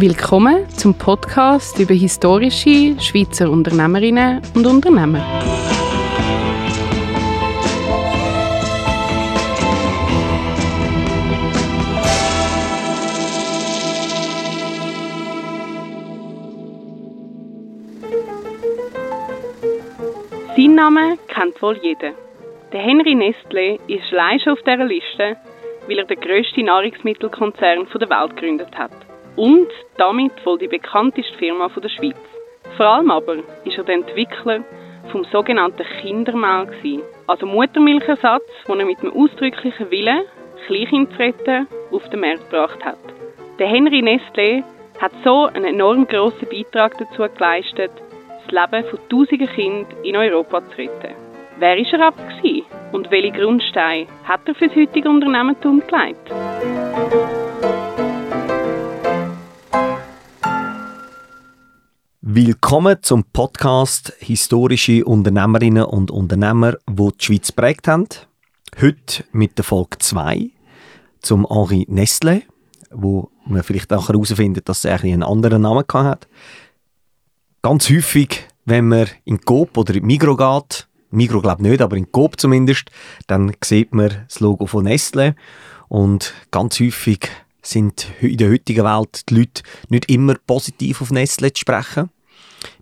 Willkommen zum Podcast über historische Schweizer Unternehmerinnen und Unternehmer. Sein Name kennt wohl jeder. Der Henry Nestle ist schon auf dieser Liste, weil er den grössten Nahrungsmittelkonzern der Welt gegründet hat und damit wohl die bekannteste Firma der Schweiz. Vor allem aber ist er der Entwickler vom sogenannten Kindermehl also Muttermilchersatz, den er mit einem ausdrücklichen Willen, Kleinkind zu retten, auf den Markt gebracht hat. Der Henry Nestlé hat so einen enorm grossen Beitrag dazu geleistet, das Leben von tausenden Kindern in Europa zu retten. Wer war er aber und welche Grundsteine hat er für das heutige Unternehmertum gelegt? Willkommen zum Podcast Historische Unternehmerinnen und Unternehmer, die die Schweiz prägt haben. Heute mit der Folge 2 zum Henri Nestlé, wo man vielleicht auch herausfindet, dass er einen anderen Namen hat. Ganz häufig, wenn man in Coop oder in Migro geht, Migro glaube nicht, aber in Coop zumindest, dann sieht man das Logo von Nestlé und ganz häufig sind in der heutigen Welt die Leute nicht immer positiv auf Nestlé zu sprechen.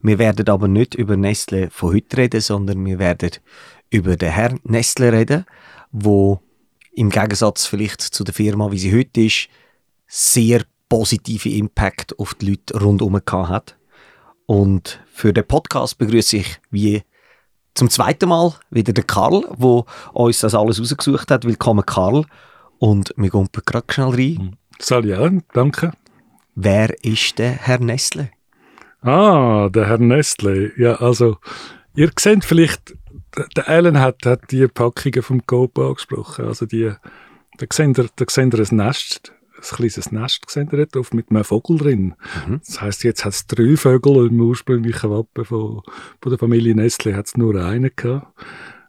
Wir werden aber nicht über Nestle von heute reden, sondern wir werden über den Herrn Nestle reden, wo im Gegensatz vielleicht zu der Firma, wie sie heute ist, sehr positive Impact auf die Leute rundherum hat. Und für den Podcast begrüße ich wie zum zweiten Mal wieder den Karl, wo uns das alles rausgesucht hat. Willkommen, Karl. Und wir gehen gerade schnell rein. Salut, danke. Wer ist der Herr Nestle? Ah, der Herr Nestle. Ja, also, ihr seht vielleicht, der Alan hat, hat die Packungen vom Coop angesprochen. Also, die, da seht ihr, da seht ihr ein Nest, ein kleines Nest seht ihr drauf mit einem Vogel drin. Mhm. Das heisst, jetzt hat es drei Vögel im ursprünglichen Wappen von, von der Familie Nestle hat es nur einen gehabt.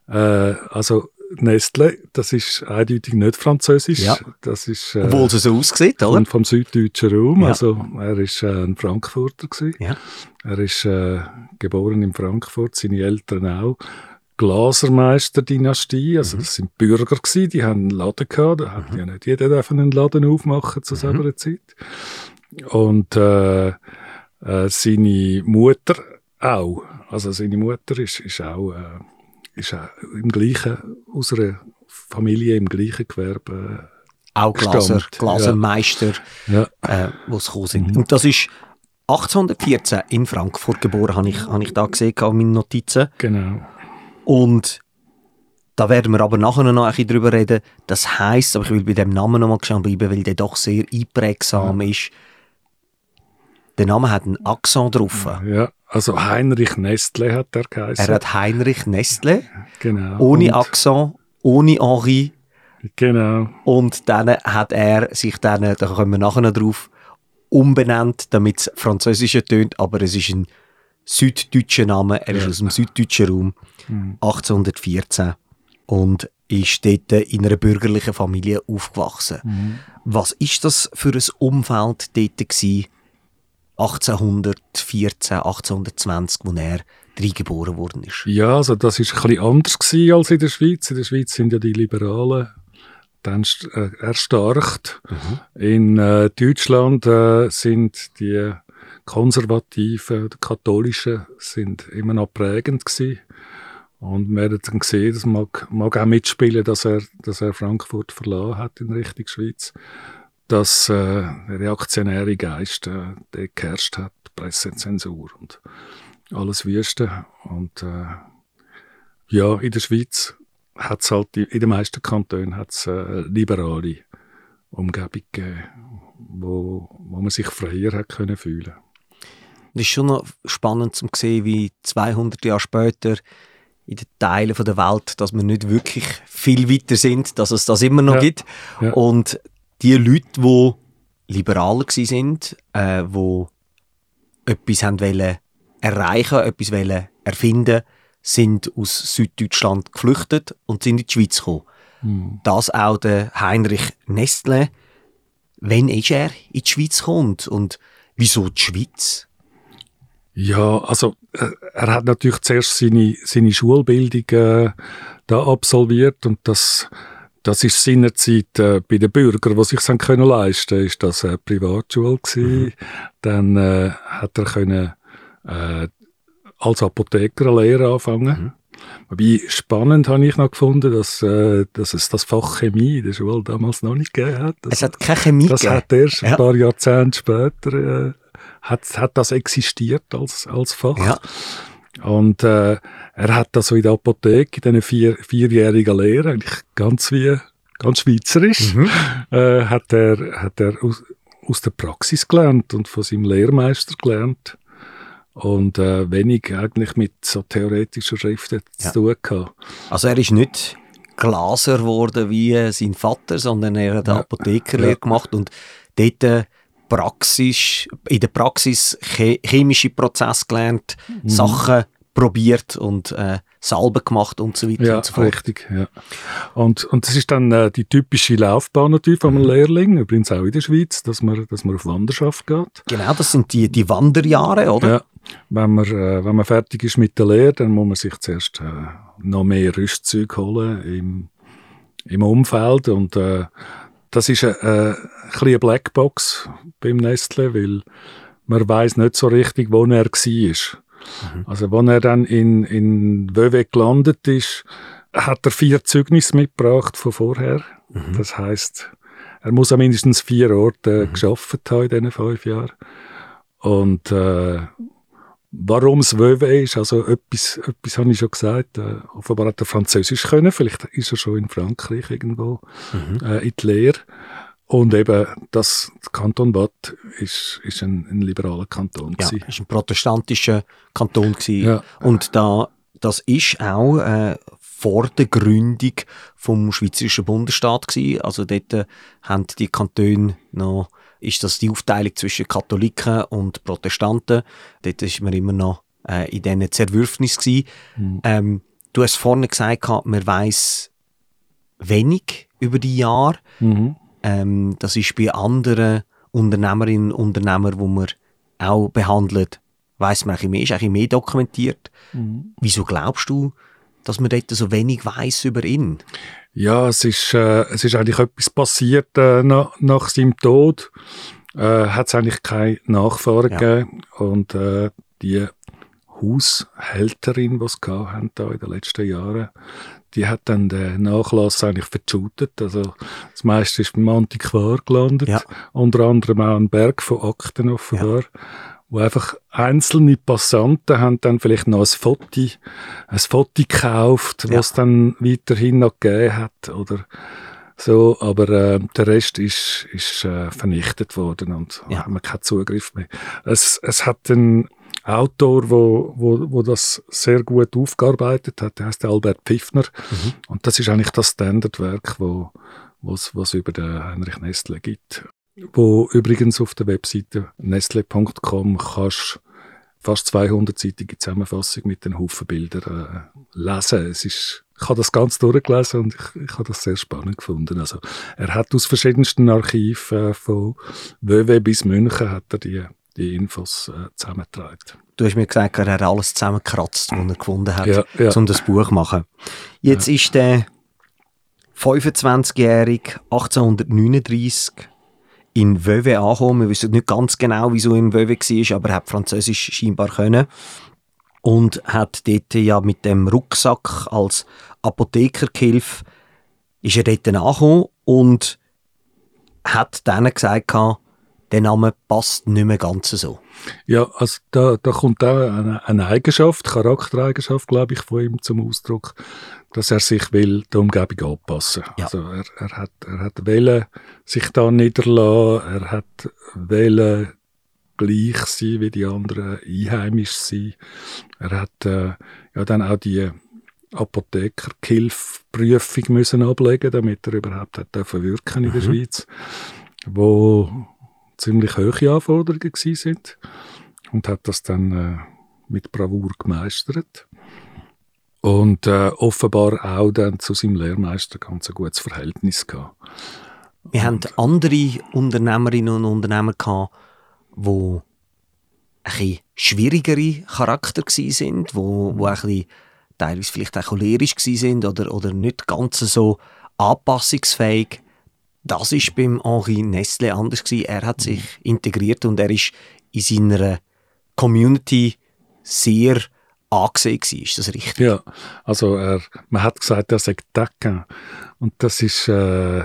Äh, also, Nestle, das ist eindeutig nicht französisch. Ja. Das ist, äh, Obwohl es so aussieht, oder? Und vom süddeutschen Raum. Ja. Also, er ist äh, ein Frankfurter gewesen. Ja. Er ist äh, geboren in Frankfurt, seine Eltern auch. Glasermeister-Dynastie, also mhm. das sind Bürger gewesen, die haben einen Laden gehabt, da hat mhm. ja nicht jeder einen Laden aufmachen zu mhm. selber Zeit. Und äh, äh, seine Mutter auch, also seine Mutter ist, ist auch äh, ist auch im gleichen, aus einer Familie im gleichen Gewerbe auch Glaser, Glasermeister, ja. äh, die gekommen sind. Mhm. Und das ist 1814 in Frankfurt geboren, habe ich, habe ich da gesehen in meinen Notizen. Genau. Und da werden wir aber nachher noch ein bisschen drüber reden. Das heisst, aber ich will bei dem Namen noch mal geschaut bleiben, weil der doch sehr einprägsam ja. ist. Der Name hat einen Akzent drauf. Ja, also Heinrich Nestle hat er geheißen. Er hat Heinrich Nestle. Genau. Ohne und Akzent, ohne Henri. Genau. Und dann hat er sich dann, da kommen wir nachher noch drauf, umbenannt, damit es französischer tönt, aber es ist ein süddeutscher Name, er ja. ist aus dem süddeutschen Raum, mhm. 1814 und ist dort in einer bürgerlichen Familie aufgewachsen. Mhm. Was ist das für ein Umfeld dort gewesen, 1814, 1820, wo er geboren worden ist? Ja, also das ist ein bisschen anders gewesen als in der Schweiz. In der Schweiz sind ja die Liberalen dann äh, erstarkt. Mhm. In äh, Deutschland äh, sind die Konservativen, die Katholischen sind immer noch prägend gewesen. Und wir haben dann gesehen, das mag, mag auch mitspielen, dass er, dass er Frankfurt verloren hat in Richtung Schweiz dass äh, der reaktionäre Geist äh, geherrscht hat, Pressezensur und alles Wüste. Und äh, ja, in der Schweiz hat es halt, in den meisten Kantonen hat es äh, liberale Umgebung gegeben, wo, wo man sich freier hat können fühlen Es ist schon noch spannend zu sehen, wie 200 Jahre später in den Teilen der Welt, dass wir nicht wirklich viel weiter sind, dass es das immer noch ja. gibt. Ja. Und die Leute, die liberaler sind, äh, die etwas wollen erreichen, etwas wollen erfinden, sind aus Süddeutschland geflüchtet und sind in die Schweiz gekommen. Mhm. Das auch der Heinrich Nestle. Wenn ist er in die Schweiz kommt und Wieso die Schweiz? Ja, also äh, er hat natürlich zuerst seine, seine Schulbildung äh, da absolviert und das, das ist seinerzeit äh, bei den Bürgern, die sich können leisten, ist das eine Privatschule gewesen. Mhm. Dann äh, hat er können äh, als Apotheker eine Lehre anfangen. Mhm. Wobei spannend habe ich noch gefunden, dass, äh, dass es das Fach Chemie in der Schule damals noch nicht gegeben hat. Das, es hat keine Chemie Das gegeben. hat erst ein Ja. paar Jahrzehnte später äh, hat, hat das existiert als, als Fach. Ja. Und äh, er hat also in der Apotheke, in diesen vier, vierjährigen Lehre, eigentlich ganz wie ganz schweizerisch, Mhm. äh, hat er, hat er aus, aus der Praxis gelernt und von seinem Lehrmeister gelernt. Und äh, wenig eigentlich mit so theoretischen Schriften Ja. zu tun gehabt. Also er ist nicht Glaser geworden wie äh, sein Vater, sondern er hat eine Ja. Apothekerlehre Ja. gemacht und dort äh, Praxis, in der Praxis che chemische Prozesse gelernt, Mhm. Sachen probiert und äh, Salben gemacht und so weiter Ja, und so fort. richtig. Ja. Und, und das ist dann äh, die typische Laufbahn natürlich von einem Mhm. Lehrling, übrigens auch in der Schweiz, dass man, dass man auf Wanderschaft geht. Genau, das sind die, die Wanderjahre, oder? Ja, wenn man, äh, wenn man fertig ist mit der Lehre, dann muss man sich zuerst äh, noch mehr Rüstzeug holen im, im Umfeld. Und äh, das ist eine, äh, ein bisschen eine Blackbox beim Nestle, weil man weiß nicht so richtig, wo er war. Also, als er dann in, in Vevey gelandet ist, hat er vier Zeugnisse mitgebracht von vorher. Das heißt, er muss an mindestens vier Orten mhm. geschafft haben in diesen fünf Jahren. Und äh, warum es Vevey ist, also etwas, etwas habe ich schon gesagt, äh, offenbar hat er Französisch können, vielleicht ist er schon in Frankreich irgendwo äh, in die Lehre. Und eben, das Kanton Watt ist, ist ein, ein liberaler Kanton. Ja, gewesen. ist ein protestantischer Kanton gewesen. Ja. Und da, das ist auch äh, vor der Gründung vom Schweizerischen Bundesstaat gewesen. Also dort äh, haben die Kantone noch, ist das die Aufteilung zwischen Katholiken und Protestanten. Dort ist man immer noch äh, in diesen Zerwürfnis gewesen. Ähm, du hast vorne gesagt, man weiß wenig über die Jahre. Mhm. Ähm, das ist bei anderen Unternehmerinnen und Unternehmern, wo man auch behandelt, weiß man eigentlich mehr, ist eigentlich mehr dokumentiert. Wieso glaubst du, dass man dort so wenig weiß über ihn? Ja, es ist, äh, es ist eigentlich etwas passiert äh, nach, nach seinem Tod. Äh, hat es eigentlich keine Nachfahren Ja. gegeben. Und äh, die Haushälterin, die gehabt haben da in den letzten Jahren, die hat dann den Nachlass eigentlich verschutet. Also das meiste ist beim Antiquar gelandet. Ja. Unter anderem auch ein Berg von Akten offenbar. Wo einfach einzelne Passanten haben dann vielleicht noch ein Foto, ein Foto gekauft, Ja. was dann weiterhin noch gegeben hat. Oder so, aber äh, der Rest ist, ist äh, vernichtet worden und Ja. haben wir keinen Zugriff mehr. Es, es hat einen Autor, wo, wo, wo das sehr gut aufgearbeitet hat, der heißt Albert Pfiffner. Mhm. Und das ist eigentlich das Standardwerk, wo was was über den Heinrich Nestle gibt. Wo übrigens auf der Webseite nestle.com kannst fast 200-seitige Zusammenfassung mit den Haufen Bildern äh, lesen. Es ist, ich habe das ganz durchgelesen und ich, ich habe das sehr spannend gefunden. Also, er hat aus verschiedensten Archiven äh, von Wöwe bis München hat er die, die Infos äh, zusammengetragen. Du hast mir gesagt, er hat alles zusammengekratzt, was er gefunden hat, Ja, ja. um das Buch zu machen. Jetzt ist der 25-jährige 1839 in Vevey angekommen. Wir wissen nicht ganz genau, wieso er in Vevey war, aber er hat Französisch scheinbar können. Und hat dort ja mit dem Rucksack als Apothekergehilfe ist er dort angekommen und hat dann gesagt, der Name passt nicht mehr ganz so. Ja, also da, da kommt auch eine, eine Eigenschaft, Charaktereigenschaft, glaube ich, von ihm zum Ausdruck, dass er sich will der Umgebung anpassen. Ja. Also er, er hat, er hat wollen sich da niederlassen, er hat wollen gleich sein wie die anderen, einheimisch sein. Er hat äh, ja dann auch die Apothekerhilfprüfung müssen ablegen, damit er überhaupt hat dürfen wirken in der Schweiz, wo ziemlich hohe Anforderungen gewesen sind und hat das dann äh, mit Bravour gemeistert. Und äh, offenbar auch dann zu seinem Lehrmeister ganz ein gutes Verhältnis gehabt. Wir haben andere Unternehmerinnen und Unternehmer gehabt, die ein schwierigere Charakter sind, wo, wo ein bisschen, teilweise vielleicht auch cholerisch sind oder, oder nicht ganz so anpassungsfähig. Das ist beim Henri Nestle anders gewesen. Er hat sich integriert und er ist in seiner Community sehr angesehen gewesen. Ist das richtig? Ja, also er, man hat gesagt, er sei Decken. Und das ist, äh,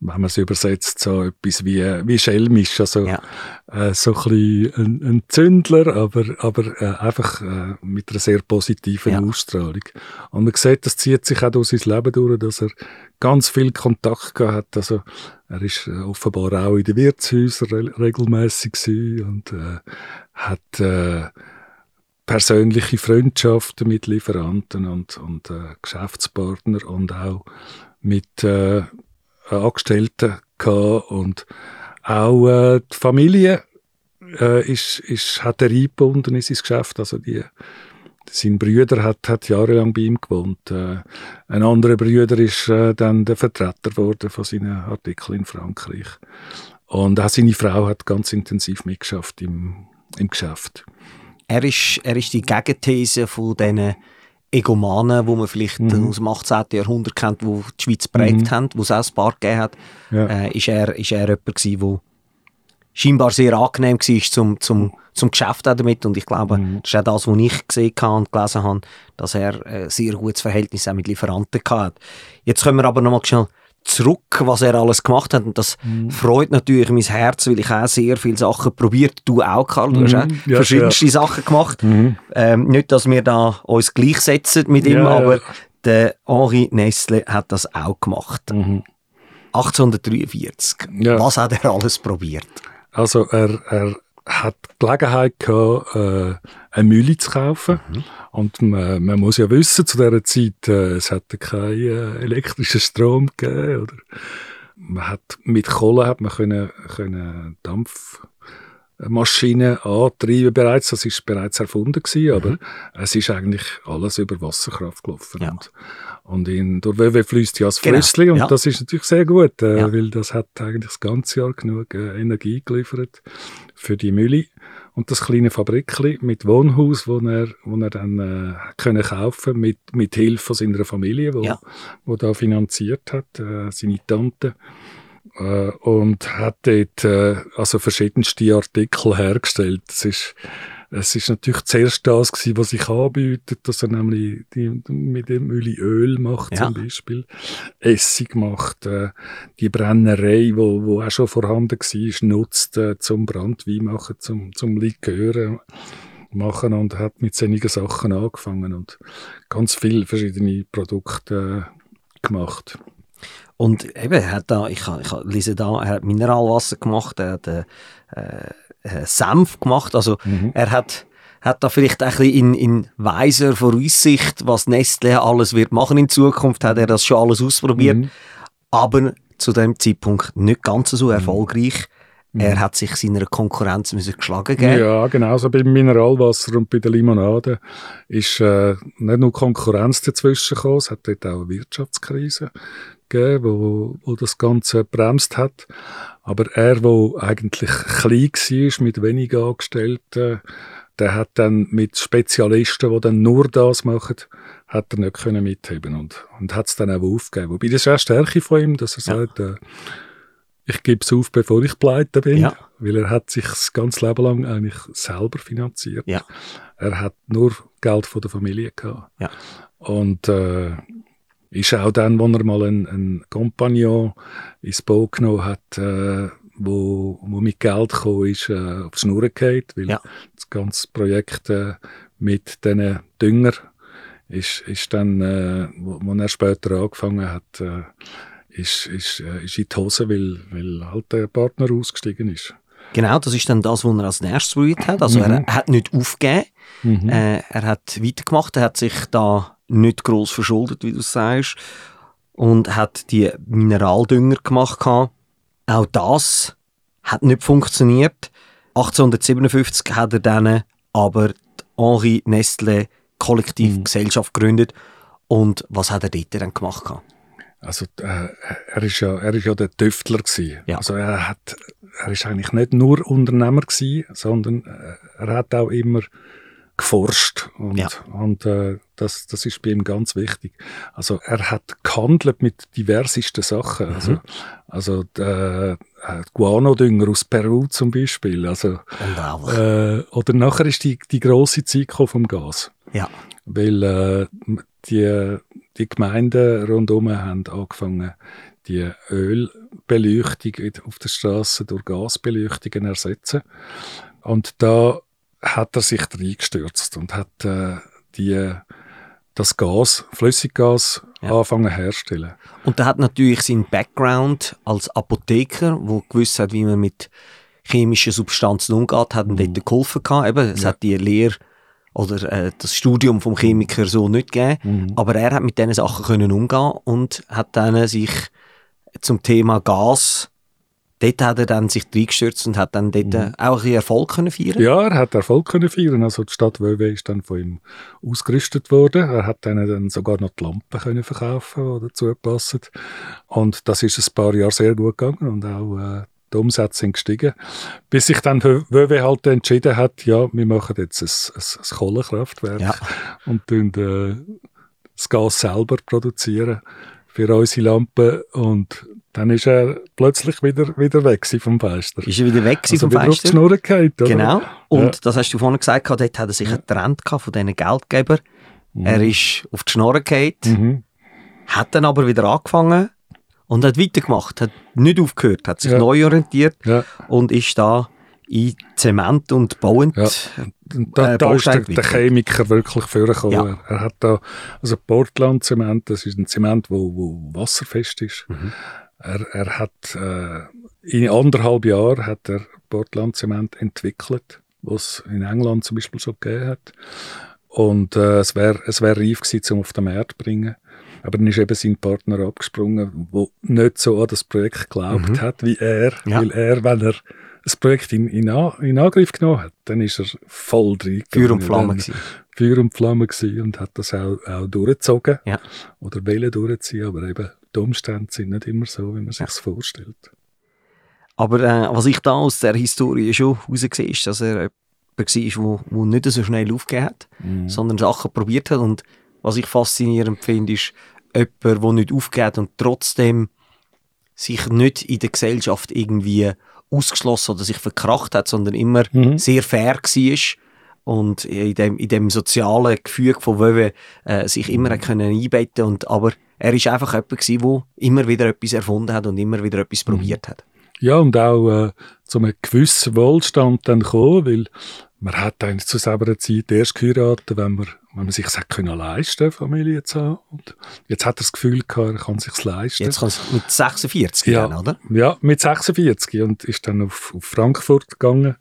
wenn man es übersetzt, so etwas wie, wie schelmisch. Also Ja. äh, so ein bisschen ein, ein Zündler, aber, aber äh, einfach äh, mit einer sehr positiven Ja. Ausstrahlung. Und man sieht, das zieht sich auch durch sein Leben durch, dass er ganz viel Kontakt gehabt. Also er ist äh, offenbar auch in den Wirtshäusern re regelmäßig und äh, hat äh, persönliche Freundschaften mit Lieferanten und, und äh, Geschäftspartnern und auch mit äh, Angestellten gehabt und auch äh, die Familie äh, ist, ist, hat er eingebunden in sein Geschäft. Also die, sein Brüder hat, hat jahrelang bei ihm gewohnt. Äh, ein anderer Brüder ist äh, dann der Vertreter geworden von seinen Artikeln in Frankreich. Und auch seine Frau hat ganz intensiv mitgeschafft im, im Geschäft. Er ist, er ist die Gegenthese von diesen Egomanen, die man vielleicht Mhm. aus dem 18. Jahrhundert kennt, die die Schweiz geprägt Mhm. haben, wo es auch ein paar gegeben hat. Ja. Äh, ist, er, ist er jemand gewesen, der scheinbar sehr angenehm war zum, zum, zum Geschäft auch damit. Und ich glaube, Mhm. das ist auch das, was ich gesehen habe und gelesen habe, dass er ein sehr gutes Verhältnis auch mit Lieferanten hatte. Jetzt kommen wir aber nochmal schnell zurück, was er alles gemacht hat. Und das Mhm. freut natürlich mein Herz, weil ich auch sehr viele Sachen probiert. Du auch, Karl. Du hast Mhm. auch Ja, verschiedenste Sachen gemacht. Ähm, nicht, dass wir da uns gleichsetzen mit ihm, Ja, ja. aber der Henri Nestle hat das auch gemacht. Mhm. 1843. Ja. Was hat er alles probiert? Also er, er hat die Gelegenheit gehabt, äh, eine Mühle zu kaufen. Und man, man muss ja wissen, zu dieser Zeit, äh, es hatte keinen äh, elektrischen Strom gegeben. Oder man hat, mit Kohle hat man können, können Dampfmaschinen antreiben bereits. Das ist bereits erfunden gewesen, aber es ist eigentlich alles über Wasserkraft gelaufen. Ja. Und, und in, durch WW fließt ja das Genau, Flüssli und ja. das ist natürlich sehr gut, äh, Ja. weil das hat eigentlich das ganze Jahr genug äh, Energie geliefert für die Mühle. Und das kleine Fabrikli mit Wohnhaus, wo er, wo er dann äh, können kaufen mit, mit Hilfe von seiner Familie, wo, Ja. wo da finanziert hat, äh, seine Tante. Äh, und hat dort äh, also verschiedenste Artikel hergestellt. Es ist, es ist natürlich zuerst das gewesen, was sich anbietet, dass er nämlich die, mit dem Öl Öl macht Ja. zum Beispiel, Essig macht, äh, die Brennerei, wo, wo auch schon vorhanden war, nutzt äh, zum Brandwein machen, zum, zum Liköre machen und hat mit solchen Sachen angefangen und ganz viele verschiedene Produkte äh, gemacht. Und eben, er hat da, ich, ich lese da, er hat Mineralwasser gemacht, er hat äh, äh, Senf gemacht, also er hat, hat da vielleicht ein bisschen in, in weiser Voraussicht, was Nestle alles wird machen in Zukunft, hat er das schon alles ausprobiert, Mhm. aber zu dem Zeitpunkt nicht ganz so erfolgreich. Er hat sich seiner Konkurrenz müssen geschlagen geben. Ja, genauso beim Mineralwasser und bei der Limonade ist äh, nicht nur Konkurrenz dazwischen gekommen, es hat dort auch eine Wirtschaftskrise gegeben, wo, wo das Ganze bremst hat. Aber er, wo eigentlich klein war, mit wenig Angestellten, der hat dann mit Spezialisten, die dann nur das machen, hat er nicht können mitheben und, und hat es dann auch aufgegeben. Wobei das ist auch eine Stärke von ihm, dass er Ja. sagt, äh, ich gebe es auf, bevor ich pleite bin. Ja. Weil er hat sich das ganze Leben lang eigentlich selber finanziert. Ja. Er hat nur Geld von der Familie gehabt. Und äh, ist auch dann, wo er mal einen, einen Kompagnon ins Boot genommen hat, äh, wo, wo mit Geld gekommen ist, äh, aufs Schnurren geht, weil Ja. das ganze Projekt äh, mit diesen Dünger ist, ist dann, äh, wo, wo er später angefangen hat, äh, ist, ist, äh, ist in die Hose, weil, weil halt der Partner ausgestiegen ist. Genau, das ist dann das, was er als nächstes probiert hat. Also er Mhm. hat nicht aufgegeben, Mhm. Äh, er hat weitergemacht, er hat sich da nicht groß verschuldet, wie du sagst, und hat die Mineraldünger gemacht. Auch das hat nicht funktioniert. 1857 hat er dann aber die Henri Nestle Kollektivgesellschaft gegründet. Und was hat er dort dann gemacht? Also äh, er ist ja, er ist ja der Tüftler gewesen. Ja. Also er hat er ist eigentlich nicht nur Unternehmer gewesen, sondern äh, er hat auch immer geforscht und, Ja. und äh, das, das ist bei ihm ganz wichtig. Also er hat gehandelt mit diversesten Sachen. Also, also der, äh, Guano-Dünger aus Peru zum Beispiel. Also, äh, oder nachher ist die, die grosse Zeit vom Gas. Ja. Weil äh, die, die Gemeinden rundherum haben angefangen, die Ölbeleuchtung auf der Straße durch Gasbeleuchtungen ersetzen. Und da hat er sich reingestürzt und hat äh, die, das Gas, Flüssiggas, Ja. anfangen herstellen. Und er hat natürlich seinen Background als Apotheker, wo gewusst hat, wie man mit chemischen Substanzen umgeht, hat ihm dort geholfen gehabt. Eben, es Ja. hat die Lehre oder äh, das Studium vom Chemiker so nicht gegeben. Mhm. Aber er hat mit diesen Sachen können umgehen und hat dann sich zum Thema Gas, dort hat er dann sich reingestürzt und hat dann dort äh, auch ein Erfolg können feiern. Mhm. Ja, er hat Erfolg können feiern. Also die Stadt Wöwe ist dann von ihm ausgerüstet worden. Er hat denen dann sogar noch die Lampen können verkaufen, die dazu passen. Und das ist ein paar Jahre sehr gut gegangen und auch äh, die Umsätze sind gestiegen. Bis sich dann Wö- Wöwe halt entschieden hat, ja, wir machen jetzt ein, ein, ein Kohlekraftwerk Ja. und tun äh, das Gas selber produzieren für unsere Lampen und dann ist er plötzlich wieder, wieder weg vom Fenster. Ist er wieder weg Also vom wieder auf die Fenster? Schnur gefallen, oder? Genau. Und Ja. das hast du vorhin gesagt, gehabt, dort hat er sich getrennt gehabt von diesen Geldgebern. Er ist auf die Schnur gefallen, Mhm. hat dann aber wieder angefangen und hat weitergemacht, hat nicht aufgehört, hat sich Ja. neu orientiert Ja. und ist da in Zement und bauend. Ja. Und da, Äh, da ist der, der Chemiker wirklich vorgekommen. Ja. Er, er hat da, also Portland-Zement, das ist ein Zement, wo, wo wasserfest ist. Mhm. Er, er hat, äh, in anderthalb Jahren hat er Portland-Zement entwickelt, was in England zum Beispiel schon gegeben hat. Und äh, es wäre es wär reif gewesen, um auf den Markt zu bringen. Aber dann ist eben sein Partner abgesprungen, der nicht so an das Projekt geglaubt hat wie er. Mhm. Ja. Weil er, wenn er das Projekt in, in, in Angriff genommen hat, dann ist er voll drin. Feuer und Flamme gewesen. Feuer und Flamme gewesen und hat das auch, auch durchgezogen. Ja. Oder wollen durchziehen, aber eben die Umstände sind nicht immer so, wie man sich vorstellt. Aber äh, was ich da aus der Historie schon heraussehe, ist, dass er jemand war, der nicht so schnell aufgegeben hat, sondern Sachen probiert hat. Und was ich faszinierend finde, ist jemand, der nicht aufgegeben hat und trotzdem sich nicht in der Gesellschaft irgendwie ausgeschlossen oder sich verkracht hat, sondern immer Mhm. sehr fair war und in dem, in dem sozialen Gefüge von Wöwe äh, sich immer hat können einbetten und aber er ist einfach jemand gewesen, der immer wieder etwas erfunden hat und immer wieder etwas probiert hat. Ja, und auch äh, zu einem gewissen Wohlstand dann kommen, weil man hat eigentlich zu selber Zeit erst geheiratet, wenn man, wenn man sich hat können leisten Familie zu haben. Und jetzt hat er das Gefühl gehabt, er kann sich leisten. Jetzt kann es mit 46 ja, gehen, oder? Ja, mit 46 und ist dann auf, auf Frankfurt gegangen,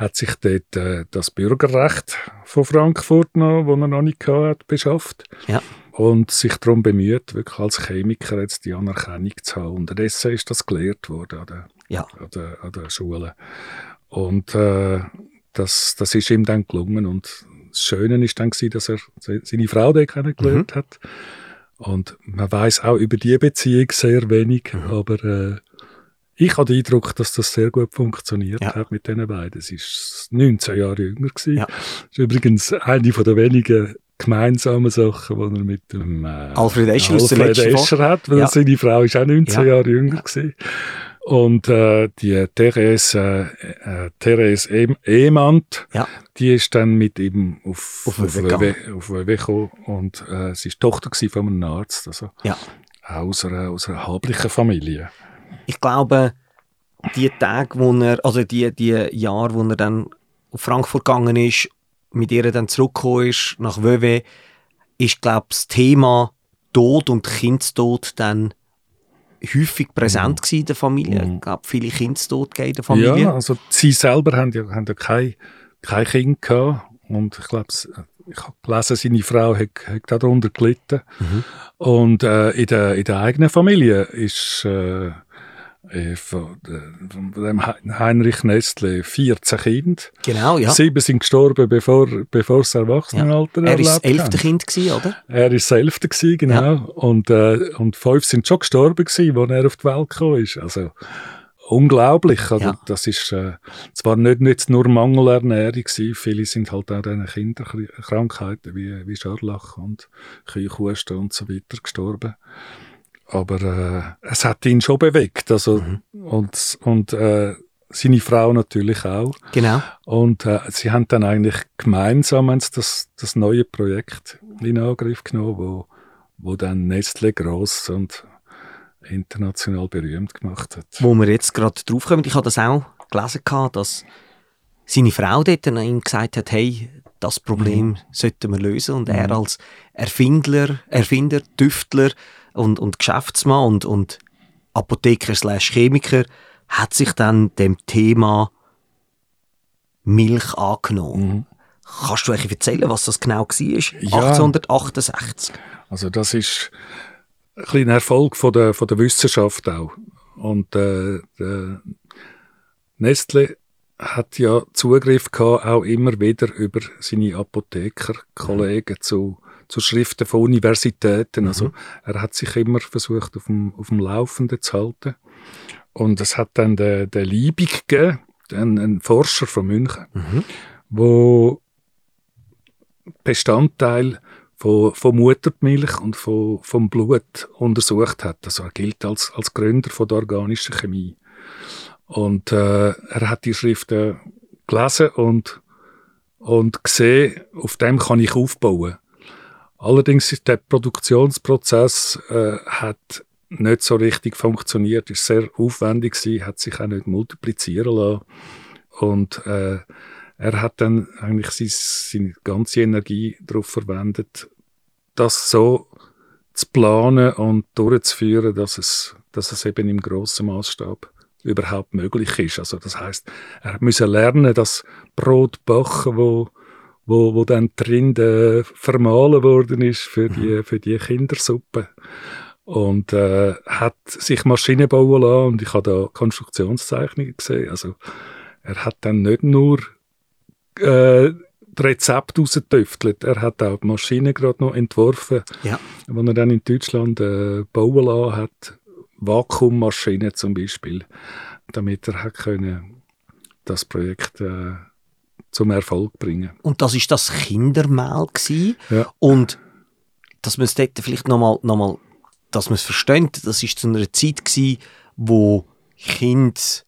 hat sich dort äh, das Bürgerrecht von Frankfurt noch, das er noch nicht gehabt hat, beschafft. Ja. Und sich darum bemüht, wirklich als Chemiker jetzt die Anerkennung zu haben. Unterdessen ist das gelehrt worden an der, Ja. an der, an der Schule. Und äh, das, das ist ihm dann gelungen. Und das Schöne ist dann gewesen, dass er se- seine Frau dort kennengelernt hat. Und man weiß auch über die Beziehung sehr wenig, aber äh, ich habe den Eindruck, dass das sehr gut funktioniert Ja. hat mit diesen beiden. Sie ist 19 Jahre jünger gewesen. Ja. Das ist übrigens eine von der wenigen gemeinsamen Sachen, die er mit dem äh, Alfred Escher Alfred Escher hat, weil Ja. seine Frau ist auch 19 Ja. Jahre jünger gewesen. Und äh, die Therese, äh, äh, Therese Ehmann, Ja. die ist dann mit ihm auf, Auf auf, Wöwe- auf Wöwe gekommen und äh, sie ist Tochter von einem Arzt, also Ja. aus einer, aus einer hablichen Familie. Ich glaube, die Tage, wo er, also die, die Jahre, wo er dann auf Frankfurt gegangen ist, mit ihr dann zurückgekommen ist, nach Wöwe, ist, glaube ich, das Thema Tod und Kindstod dann häufig präsent gewesen in der Familie. Mhm. Ich glaube, viele Kindstod in der Familie. Ja, also sie selber haben ja, haben ja kein, kein Kind gehabt und ich glaube, ich habe gelesen, seine Frau hat, hat darunter gelitten. Mhm. Und äh, in, der, in der eigenen Familie ist äh, äh, von, de- von dem Hein- Heinrich Nestle 14 Kinder. Genau, ja. Sieben sind gestorben, bevor, bevor das Erwachsenenalter Er war das elfte. Kind, gewesen, oder? Er war das elfte, gewesen, genau. Und, äh, und fünf sind schon gestorben, gewesen, als er auf die Welt gekommen ist. Also, unglaublich. Also Ja. Das ist äh, zwar nicht, nicht nur Mangelernährung gewesen, viele sind halt auch an Kinderkrankheiten wie, wie Scharlach und Keuchhusten und so weiter gestorben. Aber äh, es hat ihn schon bewegt. Also, Und, und äh, seine Frau natürlich auch. Genau. Und äh, sie haben dann eigentlich gemeinsam das, das neue Projekt in Angriff genommen, wo, wo dann Nestle gross und international berühmt gemacht hat. Wo wir jetzt gerade drauf kommen, ich habe das auch gelesen, dass seine Frau dort an ihm gesagt hat, hey, das Problem sollten wir lösen. Und er als Erfindler, Erfinder, Tüftler und, und Geschäftsmann und, und Apotheker slash Chemiker hat sich dann dem Thema Milch angenommen. Kannst du euch erzählen, was das genau war? Ja. 1868. Also das ist ein kleiner Erfolg von der, von der Wissenschaft auch. Und äh, Nestle hat ja Zugriff gehabt, auch immer wieder über seine Apothekerkollegen zu, zu Schriften von Universitäten. Also er hat sich immer versucht, auf dem, auf dem Laufenden zu halten. Und es hat dann den, den Liebig gegeben, ein, ein Forscher von München, wo Bestandteil von, von Muttermilch und von, vom Blut untersucht hat. Also er gilt als, als Gründer von der organischen Chemie. Und äh, er hat die Schriften gelesen und, und gesehen, auf dem kann ich aufbauen. Allerdings ist der Produktionsprozess äh, hat nicht so richtig funktioniert, ist sehr aufwendig gewesen, hat sich auch nicht multiplizieren lassen. Und äh, er hat dann eigentlich seine, seine ganze Energie darauf verwendet, das so zu planen und durchzuführen, dass es, dass es eben im grossen Maßstab überhaupt möglich ist. Also das heißt, er musste lernen, das Brot backen, wo wo, wo dann drin äh, vermahlen worden ist für die, für die Kindersuppe. Und äh, hat sich Maschinen bauen lassen und ich habe da Konstruktionszeichnungen gesehen. Also er hat dann nicht nur äh, das Rezept rausgetüftelt, er hat auch die Maschine gerade noch entworfen, Ja. die er dann in Deutschland äh, bauen lassen hat. Vakuummaschinen zum Beispiel, damit er hat können das Projekt äh, zum Erfolg bringen. Und das ist das Kindermehl gsi. Ja. Und dass man es dort vielleicht nochmal, noch mal, dass man es versteht, das ist zu einer Zeit gsi, wo Kind,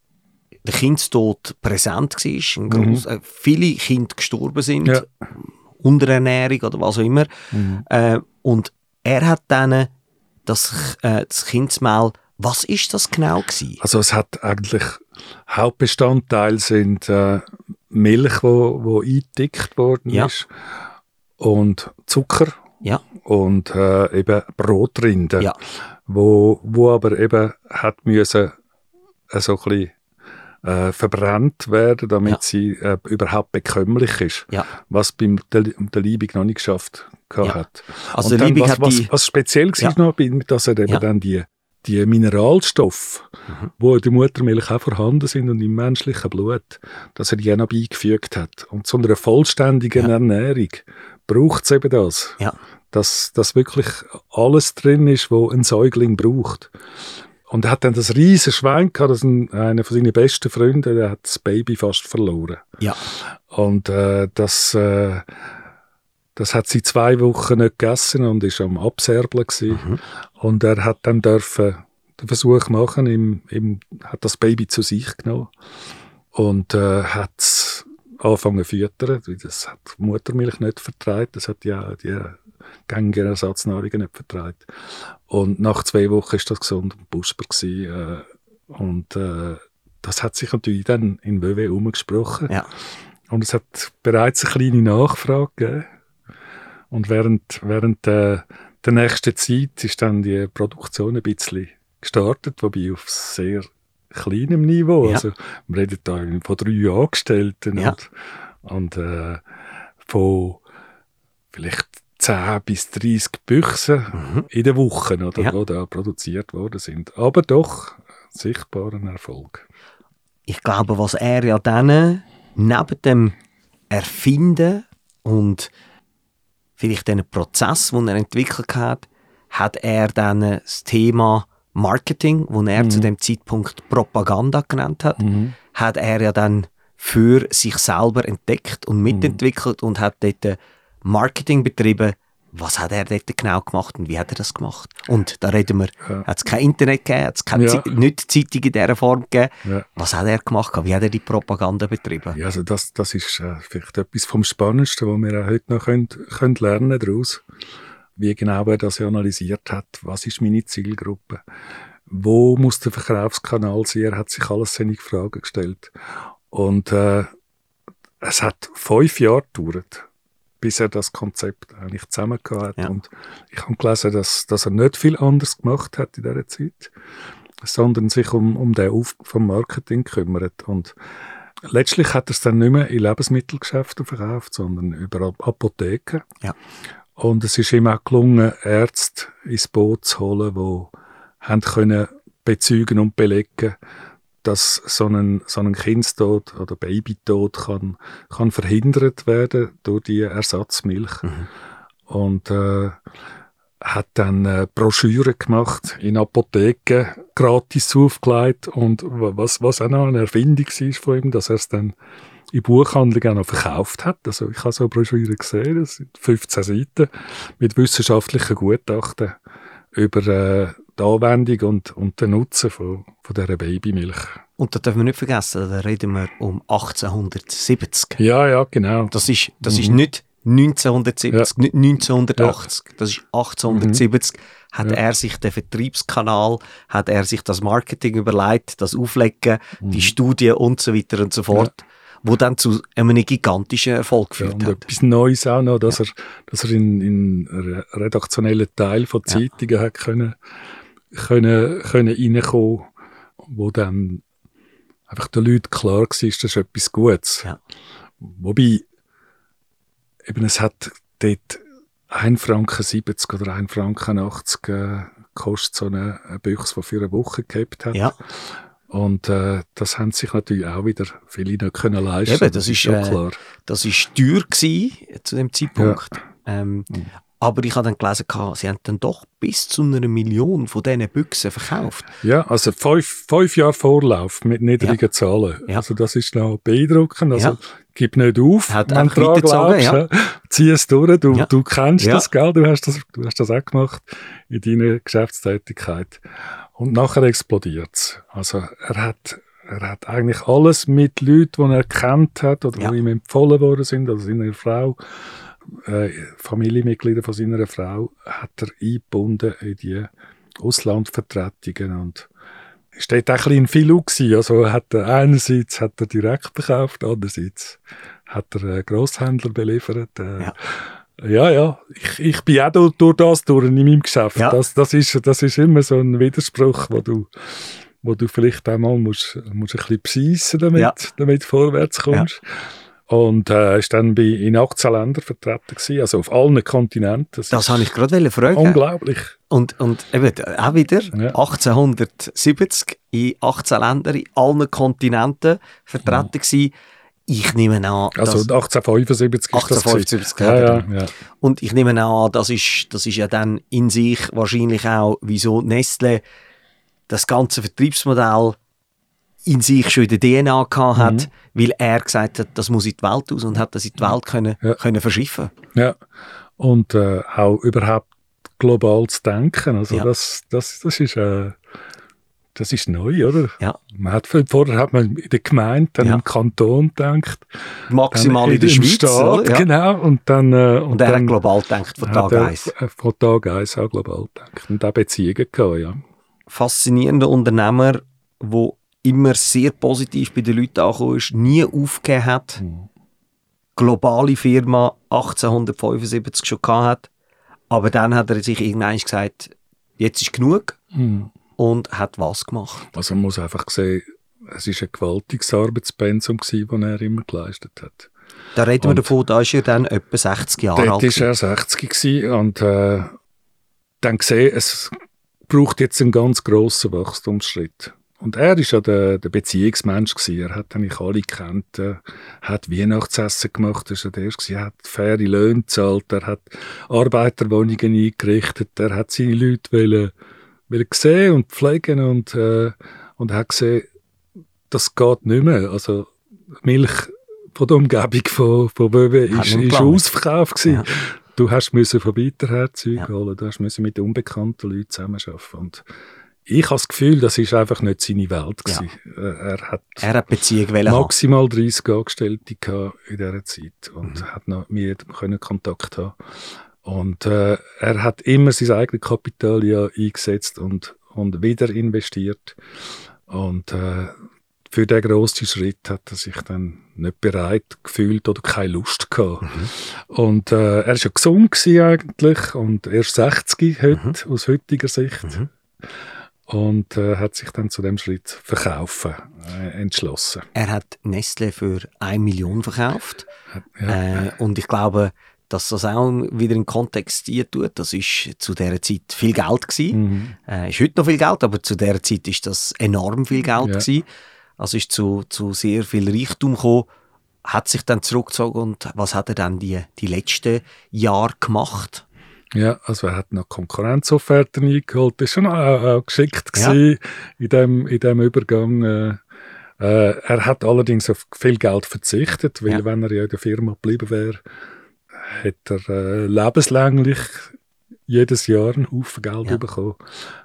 der Kindstod präsent war. Ein gross, äh, viele Kinder gestorben sind, Ja. Unterernährung oder was auch immer. Äh, und er hat dann das, äh, das Kindsmehl, was ist das genau gsi? Also es hat eigentlich Hauptbestandteil sind äh, Milch, wo, wo eingedickt worden Ja. ist und Zucker Ja, und äh, eben Brotrinde, Ja. wo, wo aber eben hat müssen äh, so ein bisschen äh, verbrannt werden, damit Ja. sie äh, überhaupt bekömmlich ist, ja. was beim der, der Liebig noch nicht geschafft Ja. hat. Also dann, was, hat was, die... was speziell war noch, dass er eben dann die, die Mineralstoffe, Mhm. wo in der Muttermilch auch vorhanden sind und im menschlichen Blut, dass er die noch beigefügt hat. Und zu einer vollständigen. Ernährung braucht es eben das. Ja. Dass, dass wirklich alles drin ist, wo ein Säugling braucht. Und er hat dann das riesige Schwein gehabt, das ein, einer von seinen besten Freunden, der hat das Baby fast verloren. Ja. Und äh, das, äh, das hat sie zwei Wochen nicht gegessen und ist am Abserbeln gewesen. Und er hat dann dürfen den Versuch machen, im, im, hat das Baby zu sich genommen und äh, hat es angefangen zu füttern, weil das hat die Muttermilch nicht vertreibt, das hat ja die gängigen Ersatznahrungen nicht vertreibt. Und nach zwei Wochen ist das gesund und busper gewesen, äh, und äh, das hat sich natürlich dann in WW umgesprochen. Ja. Und es hat bereits eine kleine Nachfrage gegeben. Und während, während äh, der nächsten Zeit ist dann die Produktion ein bisschen gestartet, wobei auf sehr kleinem Niveau. Ja. Also, wir reden da von drei Angestellten Ja. und, und äh, von vielleicht 10 bis 30 Büchsen in der Woche, oder, Mhm. Ja. die da produziert worden sind. Aber doch sichtbaren Erfolg. ich glaube, was er ja dann neben dem Erfinden und vielleicht den Prozess, den er entwickelt hat, hat er dann das Thema Marketing, wo er Mhm. zu dem Zeitpunkt Propaganda genannt hat, Mhm. hat er ja dann für sich selber entdeckt und mitentwickelt und hat dort Marketing betrieben. Was hat er dort genau gemacht und wie hat er das gemacht? Und da reden wir, Ja. hat es kein Internet gegeben, hat es keine Ja. Nicht Zeitung in dieser Form gegeben. Ja. Was hat er gemacht? Wie hat er die Propaganda betrieben? Ja, also das, das ist äh, vielleicht etwas vom Spannendsten, was wir auch heute noch können, können lernen daraus. Wie genau er das analysiert hat. Was ist meine Zielgruppe? Wo muss der Verkaufskanal sein? Er hat sich alles seine Fragen gestellt. Und äh, es hat fünf Jahre gedauert, bis er das Konzept eigentlich zusammengehabt hat. Ja. Und ich habe gelesen, dass, dass er nicht viel anders gemacht hat in dieser Zeit, sondern sich um, um den Auf vom Marketing kümmert. Und letztlich hat er es dann nicht mehr in Lebensmittelgeschäften verkauft, sondern über Ap- Apotheken. Ja. Und es ist ihm auch gelungen, Ärzte ins Boot zu holen, die haben können bezeugen und belegen, dass so ein, so ein Kindstod oder Babytod kann, kann verhindert werden durch die Ersatzmilch. Mhm. Und äh, hat dann äh, Broschüren gemacht in Apotheken, gratis aufgelegt und wa- was, was auch noch eine Erfindung war von ihm, dass er es dann in Buchhandlungen auch noch verkauft hat. Also ich habe so Broschüren gesehen, das sind 15 Seiten mit wissenschaftlichen Gutachten über äh, die Anwendung und, und den Nutzen von, von dieser Babymilch. Und da dürfen wir nicht vergessen, da reden wir um 1870. Ja, ja, genau. Das ist, das Mhm. ist nicht 1970, nicht 1980, das ist 1870. Hat Ja. er sich den Vertriebskanal, hat er sich das Marketing überlegt, das Auflegen, die Studie und so weiter und so fort, wo dann zu einem gigantischen Erfolg Ja, geführt und hat. etwas Neues auch noch, dass er, dass er in, in redaktionellen Teil von Ja. Zeitungen hat können, können, können reinkommen, wo dann einfach den Leuten klar war, das ist etwas Gutes. Ja. Wobei, eben, es hat dort 1 Franken 70 oder 1 Franken 80 äh, kostet so eine, eine Büchse, die für eine Woche gehabt hat. Ja, Und äh, das haben sich natürlich auch wieder viele nicht können leisten. Eben, das ist, schon äh, klar. das war teuer gewesen, zu dem Zeitpunkt. Ähm, aber ich habe dann gelesen, sie haben dann doch bis zu einer Million von diesen Büchsen verkauft. Ja, also fünf, fünf Jahre Vorlauf mit niedrigen Zahlen. Ja. Also das ist noch beeindruckend. Also Ja. gib nicht auf, Hat wenn du dran glaubst, ja. zieh es durch. Du, Ja. du kennst Ja. das, gell? Du hast das, du hast das auch gemacht in deiner Geschäftstätigkeit. Und nachher explodiert es. Also er hat, er hat eigentlich alles mit Leuten, die er kennt hat oder Ja. die ihm empfohlen worden sind, also seiner Frau, äh, Familienmitglieder von seiner Frau, hat er eingebunden in die Auslandvertretungen und dort auch ein bisschen ein Filou gewesen. Also hat er einerseits hat er direkt verkauft, andererseits hat er äh, Grosshändler beliefert. Äh, Ja. ja, ja, ich, ich bin auch durch, durch das durch in meinem Geschäft. Ja. Das, das, ist, das ist immer so ein Widerspruch, wo du, wo du vielleicht einmal musst, musst ein bisschen beseissen, damit, Ja. damit du vorwärts kommst. Und äh, ist dann bei, in 18 Ländern vertreten gewesen, also auf allen Kontinenten. Das, Das wollte ich gerade fragen. unglaublich. Und, und eben auch wieder Ja. 1870 in 18 Ländern, in allen Kontinenten vertreten gewesen. Ich nehme an, Also dass, 1875 ist das 1875 gewesen. hat ja, ja, ja. und ich nehme an, das ist, das ist ja dann in sich wahrscheinlich auch, wieso Nestle das ganze Vertriebsmodell in sich schon in der DNA gehabt hat, Mhm. weil er gesagt hat, das muss in die Welt aus und hat das in die Welt können, Ja. können verschiffen. Ja, und äh, auch überhaupt global zu denken. Also Ja. das, das, das ist äh, das ist neu, oder? Ja. Man hat, vorher hat man in der Gemeinde, dann Ja. im Kanton gedacht, Maximal dann in der Schweiz. Staat? Ja. genau, und dann äh, Und er hat dann global gedacht von hat Tag er, 1. äh, von Tag 1 auch global gedacht und auch Beziehungen gehabt, ja. faszinierender Unternehmer, der immer sehr positiv bei den Leuten angekommen ist, nie aufgegeben hat, Mhm. globale Firma 1875 schon gehabt hat, aber dann hat er sich irgendwann gesagt, jetzt ist genug Mhm. und hat was gemacht. Also man muss einfach sehen, es ist ein gewaltiges Arbeitspensum gewesen, das er immer geleistet hat. Da reden wir Und- davon, da ist er dann etwa 60 Jahre Dort alt. war er 60 gewesen und äh, dann gesehen, es braucht jetzt einen ganz grossen Wachstumsschritt. Und er war ja der, der Beziehungsmensch. Gewesen. Er hat eigentlich alle gekannt, äh, hat Weihnachtsessen gemacht, er war ja der Erste, er hat faire Löhne gezahlt, er hat Arbeiterwohnungen eingerichtet, er hat seine Leute wollen, will sehen und pflegen und, äh, und hat gesehen, das geht nicht mehr. Also Milch von der Umgebung von, von Wöwe ist, ist ausverkauft gewesen. Ja. Du hast müssen von weiterherzeugen ja. holen, du hast müssen mit unbekannten Leuten zusammenarbeiten. Und ich habe das Gefühl, das ist einfach nicht seine Welt. Ja. Er hat, er hat Beziehung maximal 30 Angestellte in dieser Zeit und mhm. hat noch mit jedem Kontakt haben. Und äh, er hat immer sein eigenes Kapital ja eingesetzt und, und wieder investiert. Und äh, für den grossen Schritt hat er sich dann nicht bereit gefühlt oder keine Lust gehabt. Mhm. Und äh, er war ja gesund eigentlich und erst 60 heute, mhm. aus heutiger Sicht. Mhm. Und äh, hat sich dann zu dem Schritt verkaufen äh, entschlossen. Er hat Nestle für 1 Million verkauft. Ja. Äh, und ich glaube, dass das auch wieder in Kontext tut. Das ist zu dieser Zeit viel Geld gewesen. Mhm. Äh, ist heute noch viel Geld, aber zu dieser Zeit ist das enorm viel Geld ja. gewesen. Also ist zu, zu sehr viel Reichtum gekommen, hat sich dann zurückgezogen und was hat er dann die, die letzten Jahre gemacht? Ja, also er hat noch Konkurrenzofferten eingeholt. Das war schon auch, auch geschickt ja. in, dem, in dem Übergang. Äh, äh, er hat allerdings auf viel Geld verzichtet, weil ja. wenn er ja in der Firma geblieben wäre, hätte er äh, lebenslänglich jedes Jahr einen Haufen Geld ja. bekommen.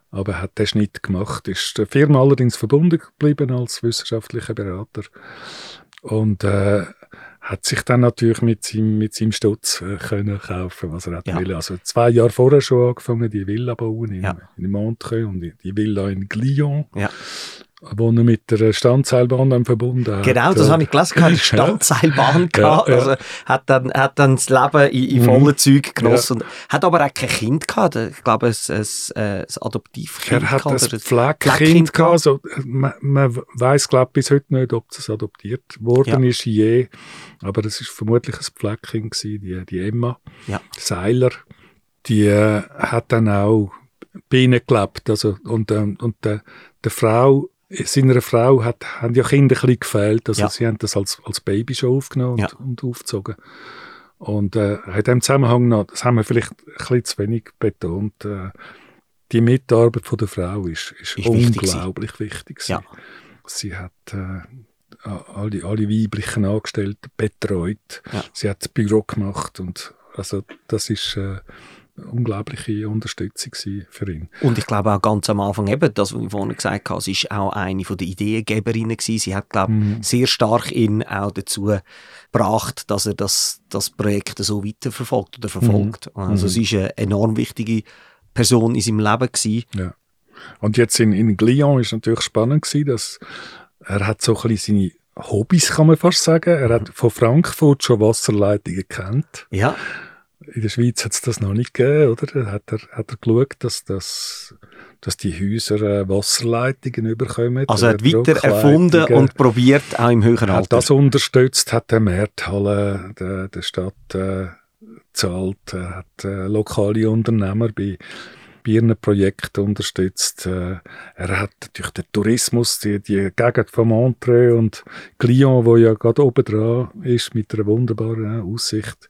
Aber er hat den Schnitt gemacht, ist der Firma allerdings verbunden geblieben als wissenschaftlicher Berater und äh, hat sich dann natürlich mit seinem, mit seinem Stutz äh, können kaufen, was er hat ja. will. Also zwei Jahre vorher schon angefangen, die Villa bauen in, ja. in Montreux und die Villa in Glion. Ja wo er mit der Standseilbahn verbunden hat. Genau, das habe ich gelesen, eine Standseilbahn gehabt. Ja, ja. Also hat dann, hat dann das Leben in, in vollen mhm. Zügen genossen. Ja. Hat aber auch kein Kind gehabt. Ich glaube, ein, ein, ein Adoptivkind. Er hat ein Pflegekind gehabt. Also, man, man weiss, glaube bis heute nicht, ob es adoptiert worden ist je. Aber es ist vermutlich ein Pflegekind die, die Emma Seiler. Die äh, hat dann auch bei ihnen gelebt. Also, und, ähm, und der, der Frau seiner Frau hat, haben ja Kinder ein gefehlt. Also ja. sie haben das als, als Baby schon aufgenommen und, ja. und aufgezogen. Und äh, in dem Zusammenhang noch, das haben wir vielleicht ein bisschen zu wenig betont, äh, die Mitarbeit von der Frau ist, ist, ist unglaublich wichtig. wichtig ja. Sie hat äh, alle, alle weiblichen Angestellten betreut. Ja. Sie hat das Büro gemacht und also das ist äh, unglaubliche Unterstützung für ihn. Und ich glaube auch ganz am Anfang eben, das, was ich vorhin gesagt habe, sie ist auch eine der Ideengeberinnen gewesen. Sie hat, glaube mhm. sehr stark ihn auch dazu gebracht, dass er das, das Projekt so weiterverfolgt oder verfolgt. Mhm. Also mhm. sie ist eine enorm wichtige Person in seinem Leben gewesen. Ja. Und jetzt in, in Glion ist natürlich spannend gewesen, dass er hat so ein bisschen seine Hobbys, kann man fast sagen. Er hat von Frankfurt schon Wasserleitungen kennt. Ja in der Schweiz hat es das noch nicht gegeben, oder? Hat er, hat er geschaut, dass, dass, dass die Häuser äh, Wasserleitungen überkommen. Also er hat weiter erfunden und probiert, auch im höheren Alter. Hat das unterstützt, hat der Märthalle der, der Stadt äh, gezahlt, er hat äh, lokale Unternehmer bei, bei ihren Projekten unterstützt. Äh, er hat natürlich den Tourismus, die, die Gegend von Montreux und Glion, wo ja gerade oben dran ist, mit einer wunderbaren Aussicht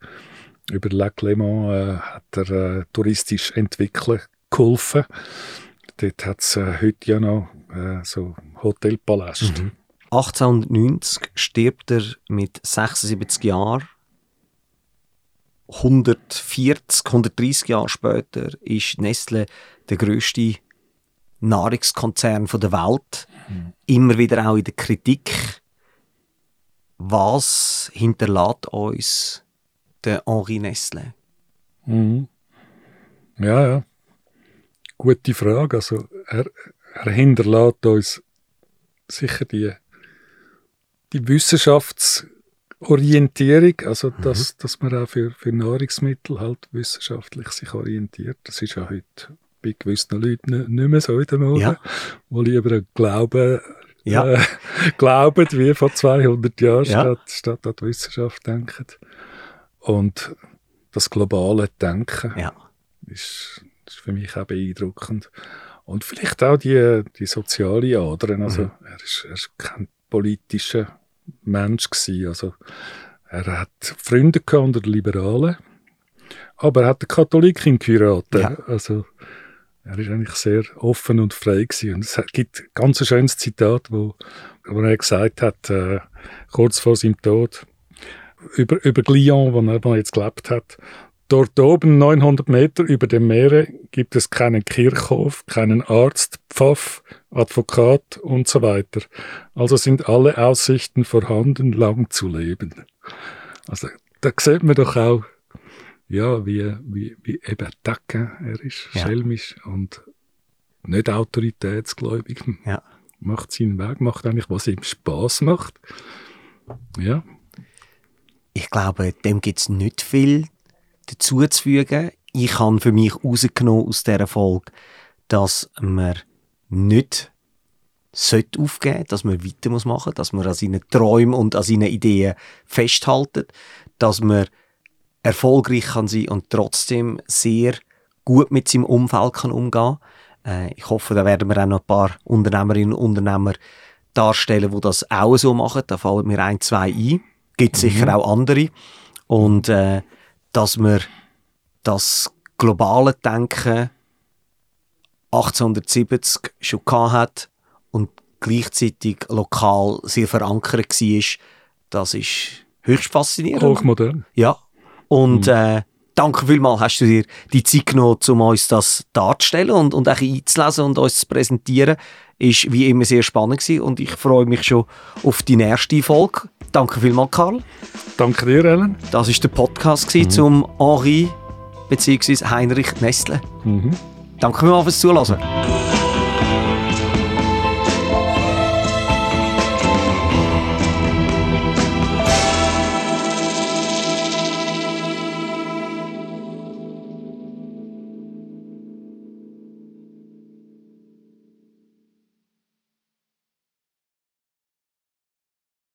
über Lac Léman äh, hat er äh, touristisch entwickeln geholfen. Dort hat es äh, heute ja noch äh, so Hotelpalast. Mhm. 1890 stirbt er mit 76 Jahren. 140, 130 Jahre später ist Nestle der größte Nahrungskonzern der Welt. Mhm. Immer wieder auch in der Kritik. Was hinterlässt uns der Henri Nestle? Mhm. Ja, ja. Gute Frage. Also, er, er hinterlässt uns sicher die, die Wissenschaftsorientierung, also mhm. dass, dass man auch für, für Nahrungsmittel halt wissenschaftlich sich orientiert. Das ist ja heute bei gewissen Leuten nicht mehr so in der Mode, ja. wo lieber glauben, ja. äh, glauben wie vor 200 Jahren ja. statt, statt an die Wissenschaft denken. Und das globale Denken ja. ist, ist, für mich auch beeindruckend. Und vielleicht auch die, die soziale Adern. Also, mhm. er, ist, er ist kein politischer Mensch gewesen. Also, er hat Freunde unter den Liberalen, aber er hat eine Katholikin geheiratet. Ja. Also, er ist eigentlich sehr offen und frei gewesen. Und es gibt ein ganz schönes Zitat, wo, wo er gesagt hat, äh, kurz vor seinem Tod, über, über Glion, wo er, wo er jetzt gelebt hat. Dort oben, 900 Meter über dem Meere, gibt es keinen Kirchhof, keinen Arzt, Pfaff, Advokat und so weiter. Also sind alle Aussichten vorhanden, lang zu leben. Also da sieht man doch auch, ja, wie, wie, wie eben Decken er ist, ja. schelmisch und nicht autoritätsgläubig. Ja. Macht seinen Weg, macht eigentlich, was ihm Spaß macht. Ja. Ich glaube, dem gibt es nicht viel dazuzufügen. Ich habe für mich herausgenommen aus dieser Folge, dass man nicht sollte aufgeben, dass man weiter machen muss, dass man an seinen Träumen und an seinen Ideen festhaltet, dass man erfolgreich kann sein und trotzdem sehr gut mit seinem Umfeld kann umgehen äh, Ich hoffe, da werden wir auch noch ein paar Unternehmerinnen und Unternehmer darstellen, die das auch so machen. Da fallen mir ein, zwei ein. Gibt mhm. sicher auch andere. Und äh, dass wir das globale Denken 1870 schon hat und gleichzeitig lokal sehr verankert war, das ist höchst faszinierend. Hochmodern. Ja. Und mhm. äh, danke vielmals, hast du dir die Zeit genommen, um uns das darzustellen und, und auch einzulesen und uns zu präsentieren. Ist wie immer sehr spannend gewesen und ich freue mich schon auf die nächste Folge. Danke vielmals, Karl. Danke dir, Ellen. Das war der Podcast mhm. zum Henri bzw. Heinrich Nestle. Mhm. Danke vielmals fürs Zuhören.